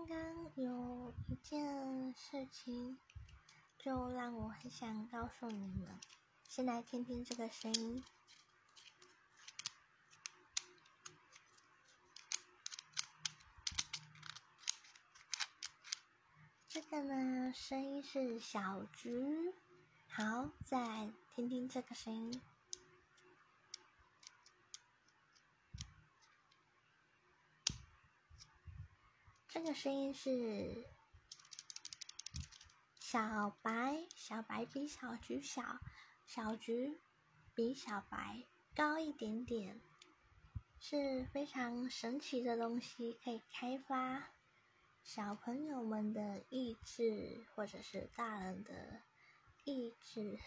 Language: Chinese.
刚刚有一件事情，就让我很想告诉你们。先来听听这个声音。这个呢，声音是小菊。好，再听听这个声音。这个声音是小白，小白比小菊小，小菊比小白高一点点，是非常神奇的东西，可以开发小朋友们的意志，或者是大人的意志。